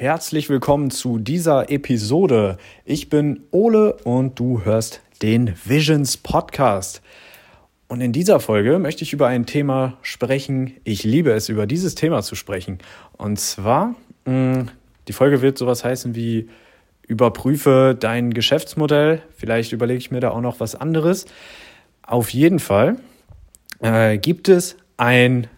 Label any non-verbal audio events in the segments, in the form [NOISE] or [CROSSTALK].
Herzlich willkommen zu dieser Episode. Ich bin Ole und du hörst den Visions Podcast. Und in dieser Folge möchte ich über ein Thema sprechen. Ich liebe es, über dieses Thema zu sprechen. Und zwar, mh, die Folge wird sowas heißen wie überprüfe dein Geschäftsmodell. Vielleicht überlege ich mir da auch noch was anderes. Auf jeden Fall äh, gibt es ein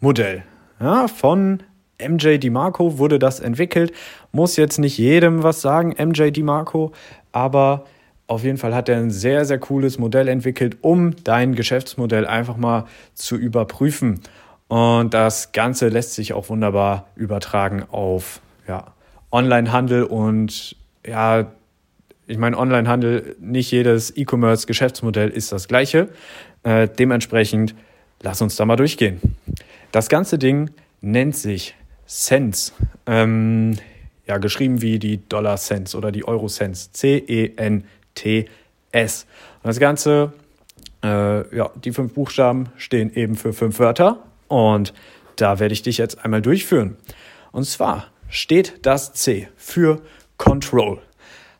Modell ja, von MJ DiMarco wurde das entwickelt. Muss jetzt nicht jedem was sagen, MJ DiMarco, aber auf jeden Fall hat er ein sehr, sehr cooles Modell entwickelt, um dein Geschäftsmodell einfach mal zu überprüfen. Und das Ganze lässt sich auch wunderbar übertragen auf ja, Onlinehandel und ja, ich meine, Onlinehandel, nicht jedes E-Commerce-Geschäftsmodell ist das gleiche. Äh, dementsprechend, lass uns da mal durchgehen. Das ganze Ding nennt sich Cents. Ähm, ja, geschrieben wie die Dollar Cents oder die Euro Cents. C-E-N-T-S. Und das Ganze, äh, ja, die fünf Buchstaben stehen eben für fünf Wörter. Und da werde ich dich jetzt einmal durchführen. Und zwar steht das C für Control.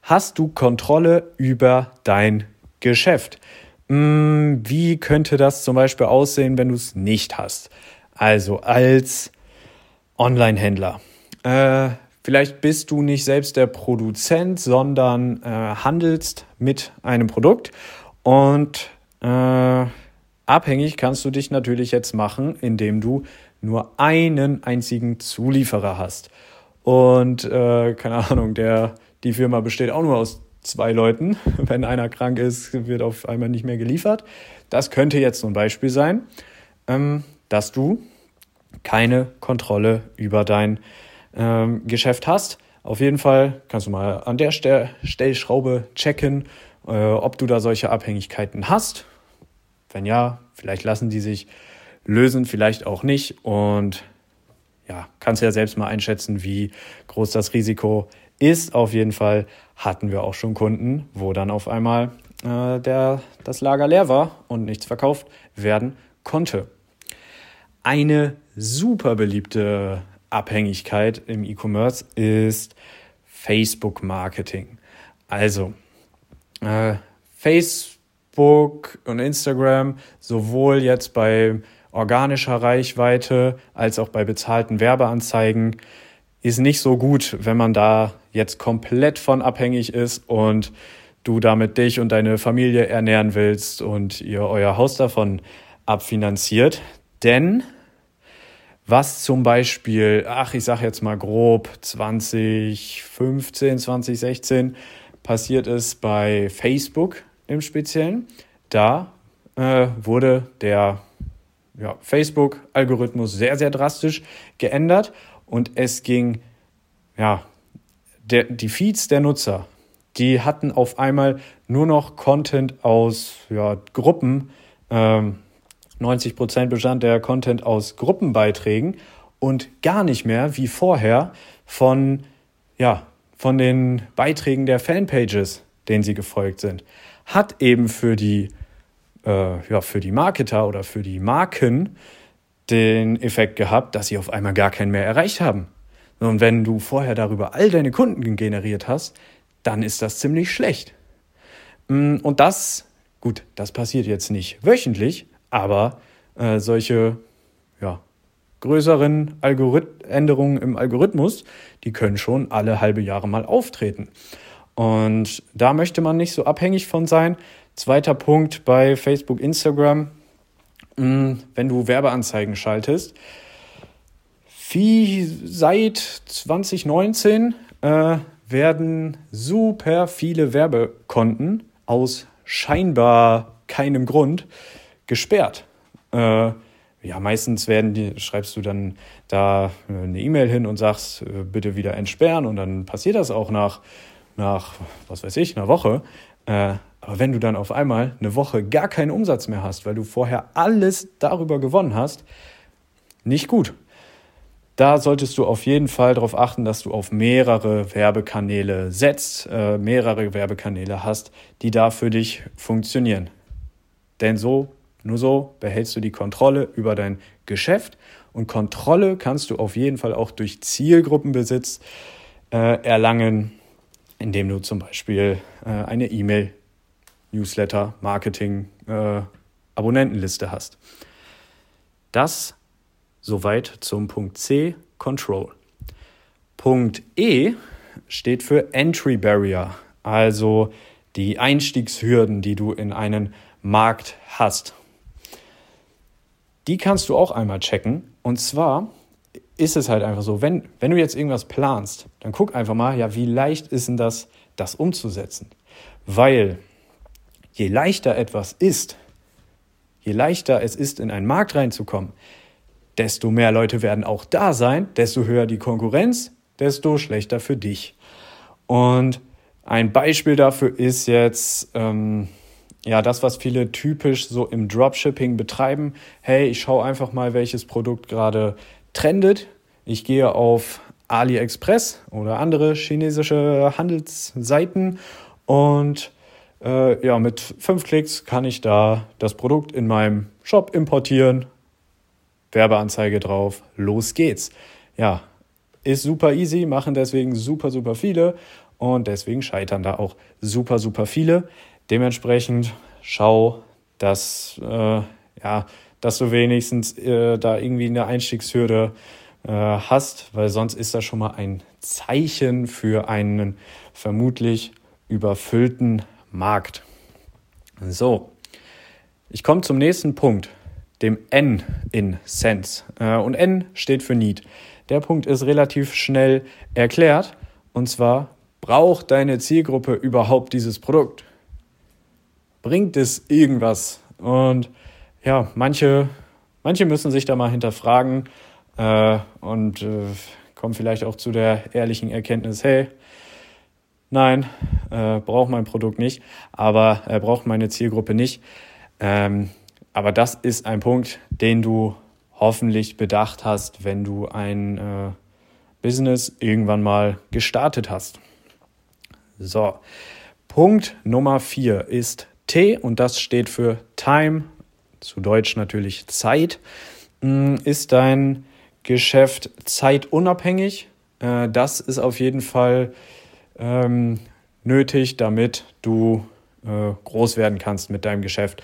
Hast du Kontrolle über dein Geschäft? Hm, wie könnte das zum Beispiel aussehen, wenn du es nicht hast? Also als Online-Händler. Äh, vielleicht bist du nicht selbst der Produzent, sondern äh, handelst mit einem Produkt und äh, abhängig kannst du dich natürlich jetzt machen, indem du nur einen einzigen Zulieferer hast. Und äh, keine Ahnung, der, die Firma besteht auch nur aus zwei Leuten. [LAUGHS] Wenn einer krank ist, wird auf einmal nicht mehr geliefert. Das könnte jetzt so ein Beispiel sein, ähm, dass du keine Kontrolle über dein ähm, Geschäft hast. Auf jeden Fall kannst du mal an der Stel Stellschraube checken, äh, ob du da solche Abhängigkeiten hast. Wenn ja, vielleicht lassen die sich lösen, vielleicht auch nicht. Und ja, kannst ja selbst mal einschätzen, wie groß das Risiko ist. Auf jeden Fall hatten wir auch schon Kunden, wo dann auf einmal äh, der, das Lager leer war und nichts verkauft werden konnte. Eine super beliebte Abhängigkeit im E-Commerce ist Facebook-Marketing. Also äh, Facebook und Instagram, sowohl jetzt bei organischer Reichweite als auch bei bezahlten Werbeanzeigen, ist nicht so gut, wenn man da jetzt komplett von abhängig ist und du damit dich und deine Familie ernähren willst und ihr euer Haus davon abfinanziert. Denn was zum Beispiel, ach, ich sage jetzt mal grob 2015, 2016 passiert ist bei Facebook im Speziellen. Da äh, wurde der ja, Facebook-Algorithmus sehr, sehr drastisch geändert und es ging, ja, der, die Feeds der Nutzer, die hatten auf einmal nur noch Content aus ja, Gruppen, ähm, 90 Prozent bestand der Content aus Gruppenbeiträgen und gar nicht mehr wie vorher von, ja, von den Beiträgen der Fanpages, denen sie gefolgt sind. Hat eben für die, äh, ja, für die Marketer oder für die Marken den Effekt gehabt, dass sie auf einmal gar keinen mehr erreicht haben. Und wenn du vorher darüber all deine Kunden generiert hast, dann ist das ziemlich schlecht. Mm, und das, gut, das passiert jetzt nicht wöchentlich, aber äh, solche ja, größeren Algorith Änderungen im Algorithmus, die können schon alle halbe Jahre mal auftreten. Und da möchte man nicht so abhängig von sein. Zweiter Punkt bei Facebook, Instagram, hm, wenn du Werbeanzeigen schaltest. Wie seit 2019 äh, werden super viele Werbekonten aus scheinbar keinem Grund gesperrt. Äh, ja, meistens werden die, schreibst du dann da äh, eine E-Mail hin und sagst, äh, bitte wieder entsperren und dann passiert das auch nach, nach was weiß ich, einer Woche. Äh, aber wenn du dann auf einmal eine Woche gar keinen Umsatz mehr hast, weil du vorher alles darüber gewonnen hast, nicht gut. Da solltest du auf jeden Fall darauf achten, dass du auf mehrere Werbekanäle setzt, äh, mehrere Werbekanäle hast, die da für dich funktionieren. Denn so Nur so behältst du die Kontrolle über dein Geschäft und Kontrolle kannst du auf jeden Fall auch durch Zielgruppenbesitz äh, erlangen, indem du zum Beispiel äh, eine E-Mail, Newsletter, Marketing, äh, Abonnentenliste hast. Das soweit zum Punkt C, Control. Punkt E steht für Entry Barrier, also die Einstiegshürden, die du in einen Markt hast. Die kannst du auch einmal checken. Und zwar ist es halt einfach so, wenn, wenn du jetzt irgendwas planst, dann guck einfach mal, ja, wie leicht ist denn das, das umzusetzen? Weil je leichter etwas ist, je leichter es ist, in einen Markt reinzukommen, desto mehr Leute werden auch da sein, desto höher die Konkurrenz, desto schlechter für dich. Und ein Beispiel dafür ist jetzt ähm, ja das, was viele typisch so im Dropshipping betreiben. Hey, ich schaue einfach mal, welches Produkt gerade trendet. Ich gehe auf AliExpress oder andere chinesische Handelsseiten und äh, ja, mit fünf Klicks kann ich da das Produkt in meinem Shop importieren. Werbeanzeige drauf, los geht's. Ja, ist super easy, machen deswegen super, super viele und deswegen scheitern da auch super, super viele. Dementsprechend schau, dass, äh, ja, dass du wenigstens äh, da irgendwie eine Einstiegshürde äh, hast, weil sonst ist das schon mal ein Zeichen für einen vermutlich überfüllten Markt. So, ich komme zum nächsten Punkt, dem N in Sense. Äh, und N steht für Need. Der Punkt ist relativ schnell erklärt. Und zwar, braucht deine Zielgruppe überhaupt dieses Produkt? Bringt es irgendwas? Und ja, manche, manche müssen sich da mal hinterfragen äh, und äh, kommen vielleicht auch zu der ehrlichen Erkenntnis, hey, nein, äh, braucht mein Produkt nicht, aber er braucht meine Zielgruppe nicht. Ähm, aber das ist ein Punkt, den du hoffentlich bedacht hast, wenn du ein äh, Business irgendwann mal gestartet hast. So, Punkt Nummer vier ist T und das steht für Time, zu Deutsch natürlich Zeit. Hm, ist dein Geschäft zeitunabhängig? Äh, das ist auf jeden Fall ähm, nötig, damit du äh, groß werden kannst mit deinem Geschäft.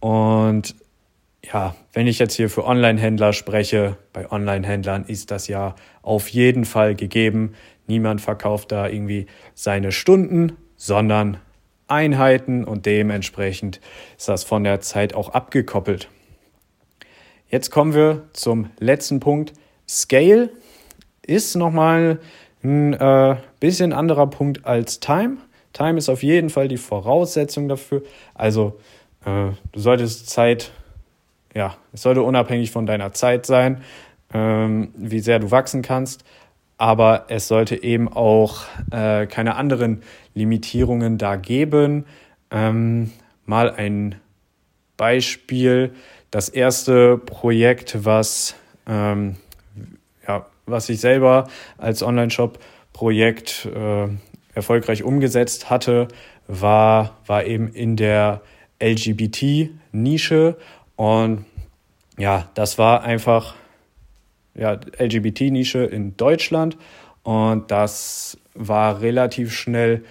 Und ja, wenn ich jetzt hier für Online-Händler spreche, bei Online-Händlern ist das ja auf jeden Fall gegeben. Niemand verkauft da irgendwie seine Stunden, sondern Einheiten und dementsprechend ist das von der Zeit auch abgekoppelt. Jetzt kommen wir zum letzten Punkt. Scale ist nochmal ein äh, bisschen anderer Punkt als Time. Time ist auf jeden Fall die Voraussetzung dafür. Also äh, du solltest Zeit, ja, es sollte unabhängig von deiner Zeit sein, ähm, wie sehr du wachsen kannst. Aber es sollte eben auch äh, keine anderen Limitierungen da geben. Ähm, mal ein Beispiel. Das erste Projekt, was ähm, ja, was ich selber als Online-Shop-Projekt äh, erfolgreich umgesetzt hatte, war, war eben in der LGBT-Nische. Und ja, das war einfach ja, LGBT-Nische in Deutschland. Und das war relativ schnell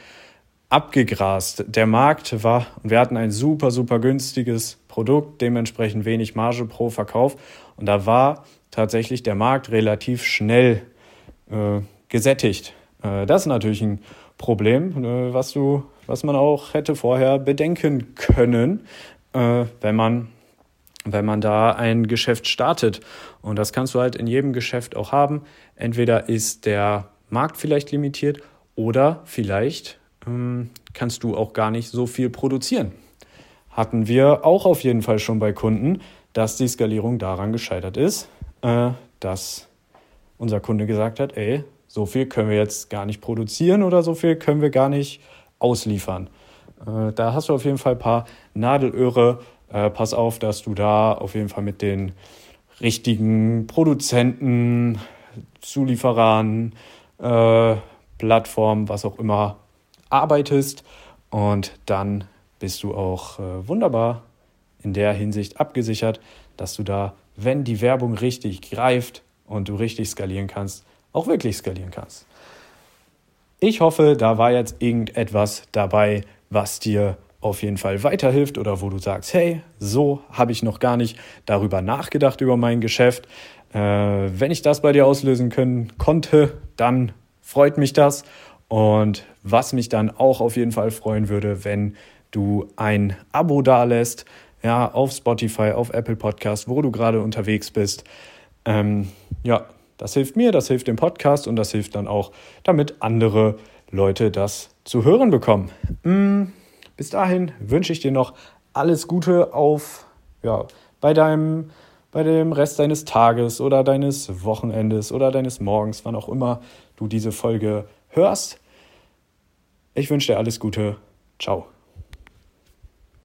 abgegrast. Der Markt war, und wir hatten ein super, super günstiges Produkt, dementsprechend wenig Marge pro Verkauf. Und da war tatsächlich der Markt relativ schnell äh, gesättigt. Äh, das ist natürlich ein Problem, äh, was du, was man auch hätte vorher bedenken können, äh, wenn man wenn man da ein Geschäft startet. Und das kannst du halt in jedem Geschäft auch haben. Entweder ist der Markt vielleicht limitiert oder vielleicht ähm, kannst du auch gar nicht so viel produzieren. Hatten wir auch auf jeden Fall schon bei Kunden, dass die Skalierung daran gescheitert ist, äh, dass unser Kunde gesagt hat, ey, so viel können wir jetzt gar nicht produzieren oder so viel können wir gar nicht ausliefern. Äh, da hast du auf jeden Fall ein paar Nadelöhre. Äh, pass auf, dass du da auf jeden Fall mit den richtigen Produzenten, Zulieferern, äh, Plattformen, was auch immer, arbeitest. Und dann bist du auch äh, wunderbar in der Hinsicht abgesichert, dass du da, wenn die Werbung richtig greift und du richtig skalieren kannst, auch wirklich skalieren kannst. Ich hoffe, da war jetzt irgendetwas dabei, was dir auf jeden Fall weiterhilft oder wo du sagst, hey, so habe ich noch gar nicht darüber nachgedacht über mein Geschäft. Äh, wenn ich das bei dir auslösen können konnte, dann freut mich das. Und was mich dann auch auf jeden Fall freuen würde, wenn du ein Abo dalässt, ja, auf Spotify, auf Apple Podcast, wo du gerade unterwegs bist. Ähm, ja, das hilft mir, das hilft dem Podcast und das hilft dann auch, damit andere Leute das zu hören bekommen. Mm, bis dahin wünsche ich dir noch alles Gute auf, ja, bei deinem, bei dem Rest deines Tages oder deines Wochenendes oder deines Morgens, wann auch immer du diese Folge hörst. Ich wünsche dir alles Gute. Ciao.